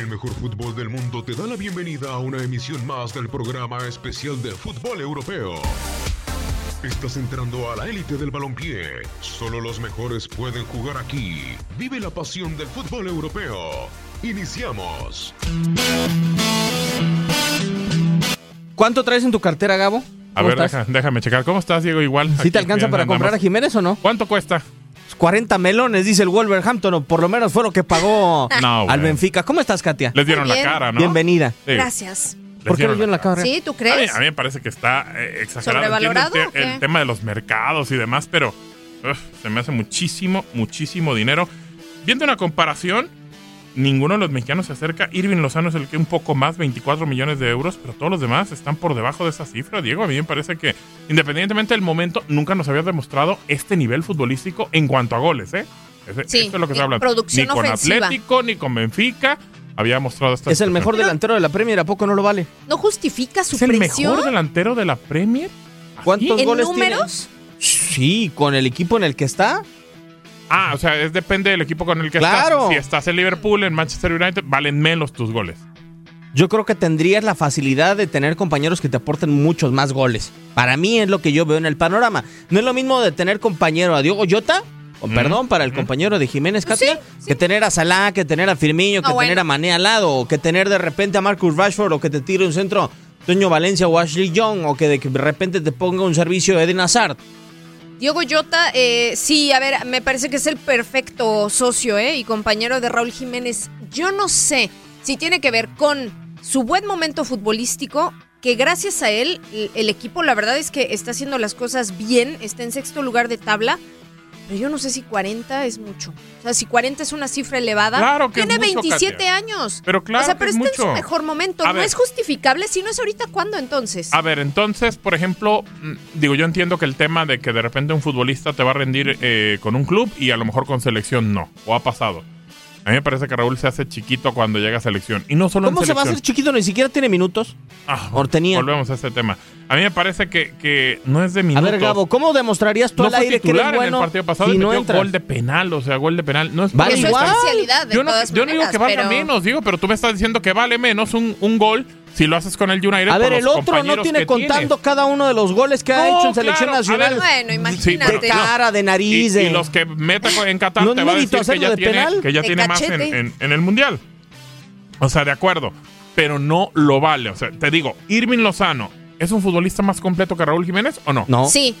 El mejor fútbol del mundo te da la bienvenida a una emisión más del programa especial de fútbol europeo. Estás entrando a la élite del balompié. Solo los mejores pueden jugar aquí. Vive la pasión del fútbol europeo. Iniciamos. ¿Cuánto traes en tu cartera, Gabo? A ver, deja- déjame checar. ¿Cómo estás, Diego? Igual. ¿Sí Aquí te alcanza bien para comprar a Jiménez o no? ¿Cuánto cuesta? 40 melones, dice el Wolverhampton, o por lo menos fue lo que pagó No, al. Benfica. ¿Cómo estás, Katia? Les dieron la bien. cara, ¿no? Bienvenida. Sí, Gracias. ¿Por qué dieron le dieron la cara? ¿Sí? ¿Tú A mí, crees? a mí me parece que está eh, exagerado. ¿Sobrevalorado Entiendo o el, el tema de los mercados y demás, pero uf, se me hace muchísimo, muchísimo dinero. Viendo una comparación, ninguno de los mexicanos se acerca. Irving Lozano es el que un poco más, 24 millones de euros, pero todos los demás están por debajo de esa cifra. Diego, a mí me parece que, independientemente del momento, nunca nos había demostrado este nivel futbolístico en cuanto a goles, ¿eh? Ese- Sí, esto es lo que se habla. producción ni con ofensiva. Atlético, ni con Benfica había mostrado esta Es el mejor delantero de la Premier, ¿a poco no lo vale? ¿No justifica su ¿Es el presión? mejor delantero de la Premier? ¿Cuántos ¿En goles números? tiene? Sí, con el equipo en el que está. Ah, o sea, es depende del equipo con el que Claro. estás. Si estás en Liverpool, en Manchester United, valen menos tus goles. Yo creo que tendrías la facilidad de tener compañeros que te aporten muchos más goles. Para mí es lo que yo veo en el panorama. No es lo mismo de tener compañero a Diogo Jota, o Mm, perdón, para el mm. compañero de Jiménez Pues Katia, sí, sí. que tener a Salah, que tener a Firmino, que bueno. tener a Mané al lado, o que tener de repente a Marcus Rashford, o que te tire un centro Toño Valencia o Ashley Young, o que de que de repente te ponga un servicio Eden Hazard. Diogo Jota, eh, sí, a ver, me parece que es el perfecto socio ¿eh? y compañero de Raúl Jiménez. Yo no sé si tiene que ver con su buen momento futbolístico, que gracias a él el equipo la verdad es que está haciendo las cosas bien, está en sexto lugar de tabla. Pero yo no sé si 40 es mucho. O sea, si 40 es una cifra elevada. Claro que es Tiene mucho, 27 Katia. años. Pero claro O sea, que pero es está en su mejor momento. A no ver. es justificable. Si no es ahorita, ¿cuándo entonces? A ver, entonces, por ejemplo, mm, digo, yo entiendo que el tema de que de repente un futbolista te va a rendir eh, con un club y a lo mejor con selección no, o ha pasado. A mí me parece que Raúl se hace chiquito cuando llega a selección. Y no solo ¿Cómo en se va a hacer chiquito? Ni siquiera tiene minutos. Ah, o tenía? Volvemos a este tema. A mí me parece que, que no es de minutos. A ver, Gabo, ¿cómo demostrarías tú no al aire que titular eres bueno en el partido pasado si y no metió entras? gol de penal, o sea, gol de penal. No es Vale igual. es especialidad, de yo no, todas yo no digo maneras, que valga pero- menos, digo, pero tú me estás diciendo que vale menos un, un gol si lo haces con el United. A ver, el otro no tiene contando tienes. cada uno de los goles que ha No, hecho en selección claro, nacional. ver. Bueno, Sí, imagínate. de cara, de nariz, Y, de... y los que meta en Qatar ¿No es te va a decir que ya de tiene, penal? que ya De tiene más en, cachete. en- en el Mundial. O sea, de acuerdo. Pero no lo vale. O sea, te digo, Irving Lozano, ¿es un futbolista más completo que Raúl Jiménez o no? No, Sí,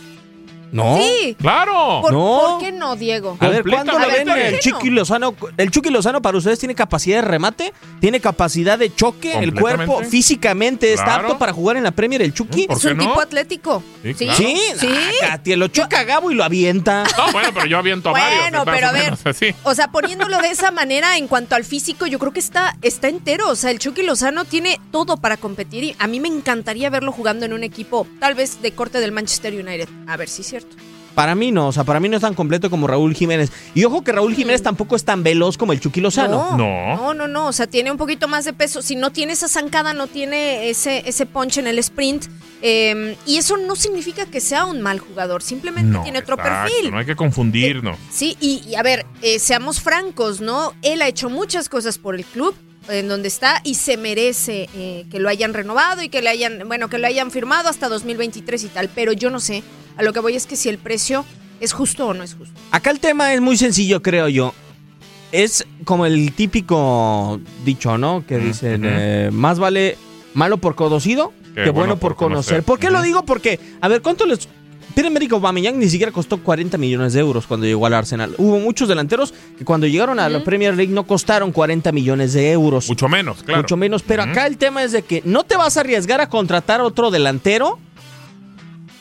no. sí. ¡Claro! ¿Por, No. por qué no, Diego? A ver, ¿cuándo lo ven ¿por el Chucky no? Lozano? El Chucky Lozano para ustedes tiene capacidad de remate, tiene capacidad de choque, el cuerpo físicamente está Claro. apto para jugar en la Premier el Chucky. ¿Por Es un no? tipo atlético. Sí, Sí, claro. Sí, Sí. Ah, Katia, lo choca a Gabo y lo avienta. No, bueno, pero yo aviento a varios. Bueno, pero a ver. así. O sea, poniéndolo de esa manera en cuanto al físico, yo creo que está, está entero. O sea, el Chucky Lozano tiene todo para competir y a mí me encantaría verlo jugando en un equipo, tal vez de corte del Manchester United. A ver si es cierto. Para mí no, o sea, para mí no es tan completo como Raúl Jiménez. Y ojo que Raúl Jiménez tampoco es tan veloz como el Chucky Lozano. No, No. no, no, no. O sea, tiene un poquito más de peso. Si no tiene esa zancada, no tiene ese, ese punch en el sprint. Eh, y eso no significa que sea un mal jugador. Simplemente No, tiene otro exacto, perfil. No hay que confundirnos. Sí, y, y a ver, eh, seamos francos, ¿no? Él ha hecho muchas cosas por el club en donde está y se merece eh, que lo hayan renovado y que le hayan, bueno, que lo hayan firmado hasta 2023 y tal, pero yo no sé, a lo que voy es que si el precio es justo o no es justo. Acá el tema es muy sencillo, creo yo. Es como el típico dicho, ¿no? Que dicen, eh, más vale malo por conocido que, bueno, por conocer. ¿Por qué lo digo? Porque, a ver, ¿cuánto les... Pierre-Emerick Aubameyang ni siquiera costó 40 millones de euros cuando llegó al Arsenal. Hubo muchos delanteros que cuando llegaron a la. Premier League no costaron 40 millones de euros. Mucho menos, claro. Mucho menos. Pero acá el tema es de que no te vas a arriesgar a contratar otro delantero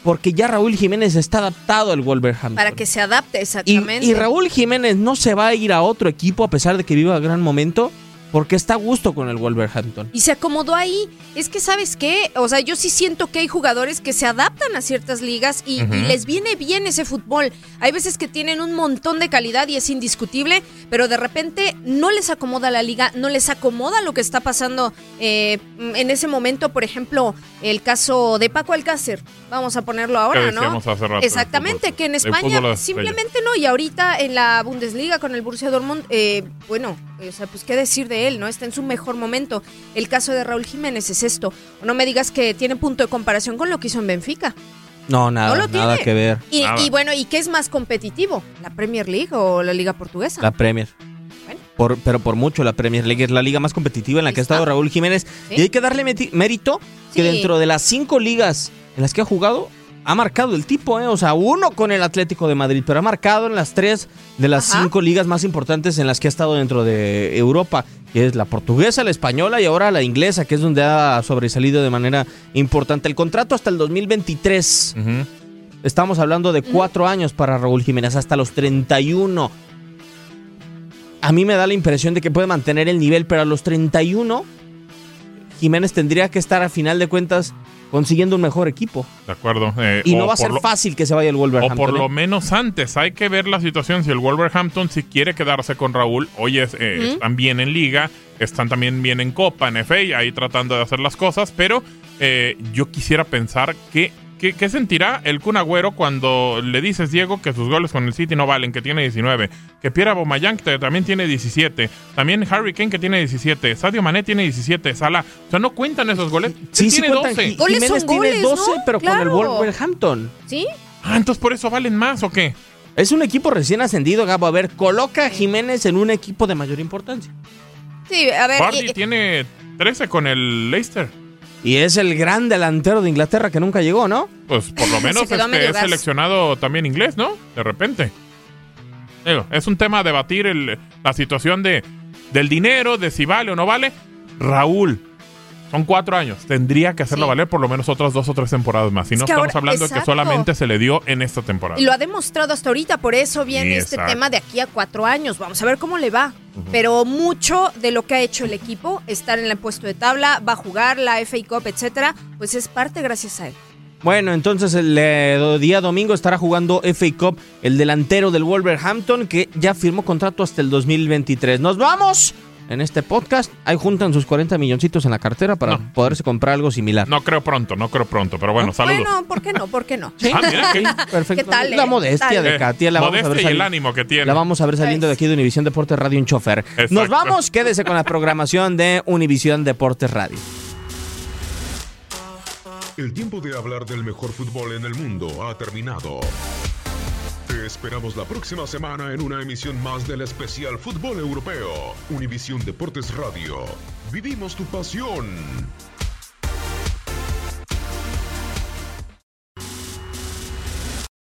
porque ya Raúl Jiménez está adaptado al Wolverhampton. Para que se adapte Y, exactamente. y Raúl Jiménez no se va a ir a otro equipo a pesar de que viva gran momento porque está a gusto con el Wolverhampton. Y se acomodó ahí. Es que, ¿sabes qué? O sea, yo sí siento que hay jugadores que se adaptan a ciertas ligas y, les viene bien ese fútbol. Hay veces que tienen un montón de calidad y es indiscutible, pero de repente no les acomoda la liga, no les acomoda lo que está pasando eh, en ese momento. Por ejemplo, el caso de Paco Alcácer. Vamos a ponerlo ahora, ¿no? hace rato Exactamente, fútbol, que en España simplemente no. Y ahorita en la Bundesliga con el Borussia Dortmund, eh, bueno, o sea, pues qué decir de él, ¿no? Está en su mejor momento. El caso de Raúl Jiménez es esto. No me digas que tiene punto de comparación con lo que hizo en Benfica. No, nada, No lo nada tiene. que ver. Y, Nada. y bueno, ¿y qué es más competitivo? ¿La Premier League o la Liga Portuguesa? La Premier. Bueno. Por, pero por mucho la Premier League es la liga más competitiva en la que ha estado. Raúl Jiménez. Sí. Y hay que darle mérito que Sí. dentro de las cinco ligas en las que ha jugado, ha marcado el tipo, ¿eh? O sea, uno con el Atlético de Madrid, pero ha marcado en las tres de las Ajá. cinco ligas más importantes en las que ha estado dentro de Europa, que es la portuguesa, la española y ahora la inglesa, que es donde ha sobresalido de manera importante. El contrato hasta el 2023. Ujú. Estamos hablando de cuatro años para Raúl Jiménez, hasta los 31. A mí me da la impresión de que puede mantener el nivel, pero a los 31, Jiménez tendría que estar a final de cuentas consiguiendo un mejor equipo. De acuerdo. eh, Y o no va a por ser lo- fácil que se vaya el O Wolverhampton. por lo ¿eh? menos antes, hay que ver la situación. Si el Wolverhampton si quiere quedarse con Raúl, oye, es- eh, están bien en liga, están también bien en Copa, en FA, ahí tratando de hacer las cosas, pero eh, yo quisiera pensar que, ¿qué sentirá el Kun Agüero cuando le dices, Diego, que sus goles con el City no valen, que tiene 19, que Pierre Aubameyang que también tiene 17, también Harry Kane que tiene 17, Sadio Mané tiene 17, Salah, o sea, no cuentan esos goles, Sí, Él sí tiene cuentan. 12. Ji- Goles Jiménez son tiene goles, 12, ¿no? pero con el. Wolverhampton. ¿Sí? Ah, entonces por eso valen más o qué? Es un equipo recién ascendido, Gabo. A ver, coloca a Jiménez en un equipo de mayor importancia. Sí, a ver. Vardy y- tiene 13 con el Leicester. Y es el gran delantero de Inglaterra que nunca llegó, ¿no? Pues por lo menos Se quedó a es que medio es gas. seleccionado también inglés, ¿no? De repente. Digo, es un tema a debatir el- la situación de, del dinero, de si vale o no vale. Raúl, son cuatro años. Tendría que hacerlo Sí. valer por lo menos otras dos o tres temporadas más. Si Es no estamos ahora- hablando de que solamente se le dio en esta temporada. Y lo ha demostrado hasta ahorita, por eso viene este tema de aquí a cuatro años. Vamos a ver cómo le va. Pero mucho de lo que ha hecho el equipo, estar en el puesto de tabla, va a jugar la FA Cup, etcétera, pues es parte gracias a él. Bueno, entonces el eh, día domingo estará jugando FA Cup el delantero del Wolverhampton que ya firmó contrato hasta el 2023. Nos vamos en este podcast. Ahí juntan sus 40 milloncitos en la cartera para No. poderse comprar algo similar. No creo pronto, no creo pronto. Pero bueno, saludos. Bueno, ¿por qué no? ¿Por qué no? Sí, Ah, mira, qué- perfecto. ¿Qué tal, La eh? modestia de Eh, Katia la vamos a ver modestia y el ánimo que tiene. La vamos a ver saliendo de aquí de Univisión Deportes Radio en chofer. Nos vamos, quédese con la programación de Univisión Deportes Radio. El tiempo de hablar del mejor fútbol en el mundo ha terminado. Esperamos la próxima semana en una emisión más del especial Fútbol Europeo. Univisión Deportes Radio. Vivimos tu pasión.